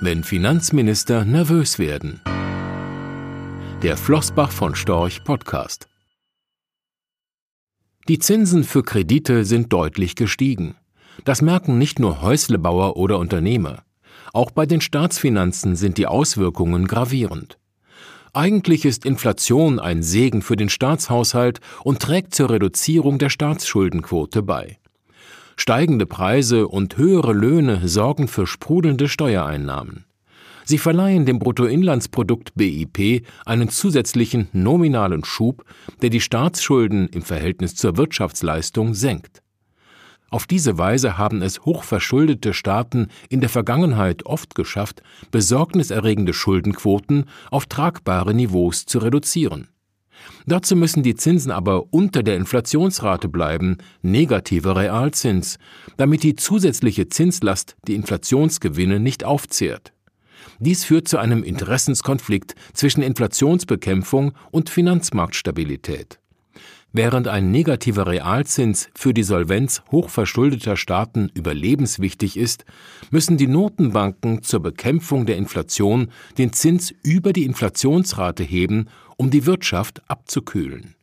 Wenn Finanzminister nervös werden. Der Flossbach von Storch Podcast. Die Zinsen für Kredite sind deutlich gestiegen. Das merken nicht nur Häuslebauer oder Unternehmer. Auch bei den Staatsfinanzen sind die Auswirkungen gravierend. Eigentlich ist Inflation ein Segen für den Staatshaushalt und trägt zur Reduzierung der Staatsschuldenquote bei. Steigende Preise und höhere Löhne sorgen für sprudelnde Steuereinnahmen. Sie verleihen dem Bruttoinlandsprodukt BIP einen zusätzlichen nominalen Schub, der die Staatsschulden im Verhältnis zur Wirtschaftsleistung senkt. Auf diese Weise haben es hochverschuldete Staaten in der Vergangenheit oft geschafft, besorgniserregende Schuldenquoten auf tragbare Niveaus zu reduzieren. Dazu müssen die Zinsen aber unter der Inflationsrate bleiben, negativer Realzins, damit die zusätzliche Zinslast die Inflationsgewinne nicht aufzehrt. Dies führt zu einem Interessenskonflikt zwischen Inflationsbekämpfung und Finanzmarktstabilität. Während ein negativer Realzins für die Solvenz hochverschuldeter Staaten überlebenswichtig ist, müssen die Notenbanken zur Bekämpfung der Inflation den Zins über die Inflationsrate heben, um die Wirtschaft abzukühlen.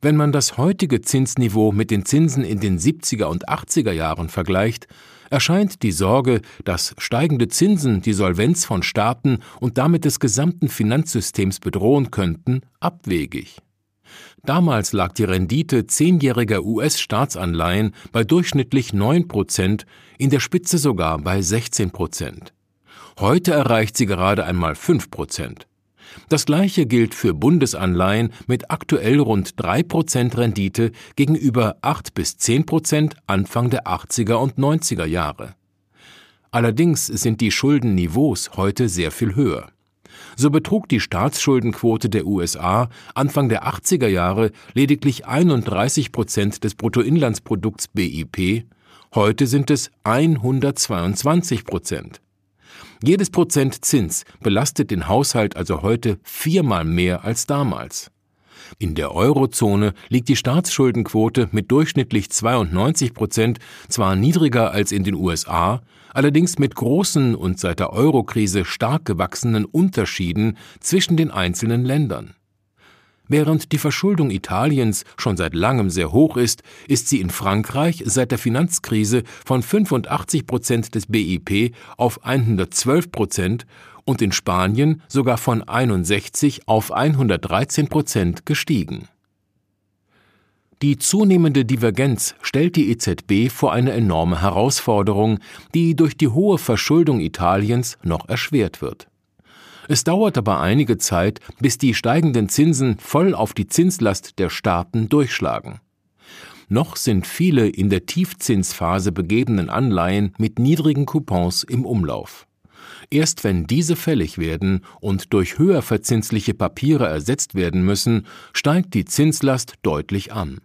Wenn man das heutige Zinsniveau mit den Zinsen in den 70er und 80er Jahren vergleicht, erscheint die Sorge, dass steigende Zinsen die Solvenz von Staaten und damit des gesamten Finanzsystems bedrohen könnten, abwegig. Damals lag die Rendite zehnjähriger US-Staatsanleihen bei durchschnittlich 9 Prozent, in der Spitze sogar bei 16 Prozent. Heute erreicht sie gerade einmal 5 Prozent. Das gleiche gilt für Bundesanleihen mit aktuell rund 3 Prozent Rendite gegenüber 8 bis 10 Prozent Anfang der 80er und 90er Jahre. Allerdings sind die Schuldenniveaus heute sehr viel höher. So betrug die Staatsschuldenquote der USA Anfang der 80er Jahre lediglich 31 Prozent des Bruttoinlandsprodukts BIP, heute sind es 122 Prozent. Jedes Prozent Zins belastet den Haushalt also heute viermal mehr als damals. In der Eurozone liegt die Staatsschuldenquote mit durchschnittlich 92 Prozent zwar niedriger als in den USA, allerdings mit großen und seit der Eurokrise stark gewachsenen Unterschieden zwischen den einzelnen Ländern. Während die Verschuldung Italiens schon seit langem sehr hoch ist, ist sie in Frankreich seit der Finanzkrise von 85 Prozent des BIP auf 112 Prozent und in Spanien sogar von 61 auf 113 Prozent gestiegen. Die zunehmende Divergenz stellt die EZB vor eine enorme Herausforderung, die durch die hohe Verschuldung Italiens noch erschwert wird. Es dauert aber einige Zeit, bis die steigenden Zinsen voll auf die Zinslast der Staaten durchschlagen. Noch sind viele in der Tiefzinsphase begebenen Anleihen mit niedrigen Coupons im Umlauf. Erst wenn diese fällig werden und durch höher verzinsliche Papiere ersetzt werden müssen, steigt die Zinslast deutlich an.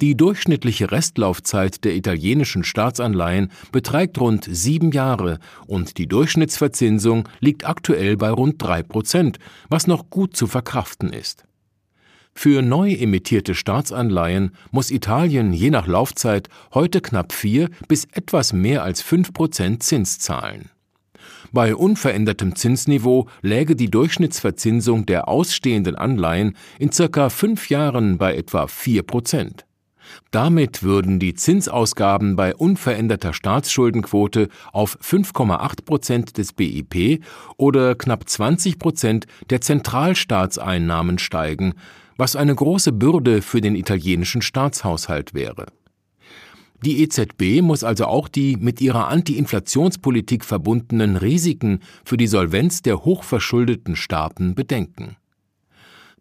Die durchschnittliche Restlaufzeit der italienischen Staatsanleihen beträgt rund sieben Jahre und die Durchschnittsverzinsung liegt aktuell bei rund drei Prozent, was noch gut zu verkraften ist. Für neu emittierte Staatsanleihen muss Italien je nach Laufzeit heute knapp vier bis etwas mehr als fünf Prozent Zins zahlen. Bei unverändertem Zinsniveau läge die Durchschnittsverzinsung der ausstehenden Anleihen in circa fünf Jahren bei etwa vier Prozent. Damit würden die Zinsausgaben bei unveränderter Staatsschuldenquote auf 5,8 Prozent des BIP oder knapp 20 Prozent der Zentralstaatseinnahmen steigen, was eine große Bürde für den italienischen Staatshaushalt wäre. Die EZB muss also auch die mit ihrer Anti-Inflationspolitik verbundenen Risiken für die Solvenz der hochverschuldeten Staaten bedenken.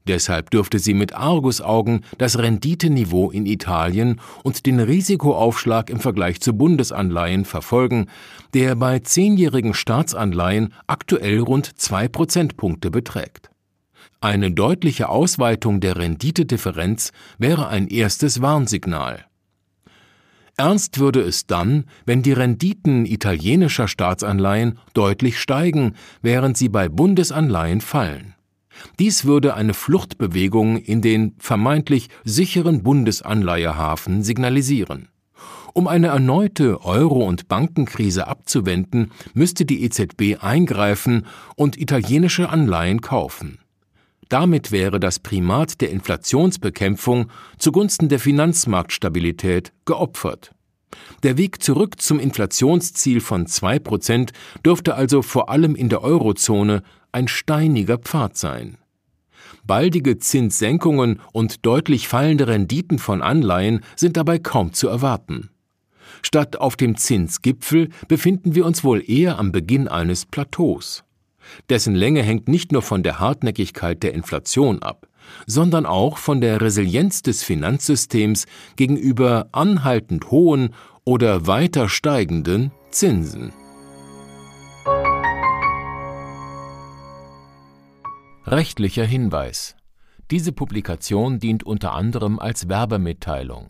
Deshalb dürfte sie mit Argusaugen das Renditeniveau in Italien und den Risikoaufschlag im Vergleich zu Bundesanleihen verfolgen, der bei zehnjährigen Staatsanleihen aktuell rund zwei Prozentpunkte beträgt. Eine deutliche Ausweitung der Renditedifferenz wäre ein erstes Warnsignal. Ernst würde es dann, wenn die Renditen italienischer Staatsanleihen deutlich steigen, während sie bei Bundesanleihen fallen. Dies würde eine Fluchtbewegung in den vermeintlich sicheren Bundesanleihehafen signalisieren. Um eine erneute Euro- und Bankenkrise abzuwenden, müsste die EZB eingreifen und italienische Anleihen kaufen. Damit wäre das Primat der Inflationsbekämpfung zugunsten der Finanzmarktstabilität geopfert. Der Weg zurück zum Inflationsziel von 2% dürfte also vor allem in der Eurozone ein steiniger Pfad sein. Baldige Zinssenkungen und deutlich fallende Renditen von Anleihen sind dabei kaum zu erwarten. Statt auf dem Zinsgipfel befinden wir uns wohl eher am Beginn eines Plateaus. Dessen Länge hängt nicht nur von der Hartnäckigkeit der Inflation ab, sondern auch von der Resilienz des Finanzsystems gegenüber anhaltend hohen oder weiter steigenden Zinsen. Rechtlicher Hinweis diese Publikation dient unter anderem als Werbemitteilung.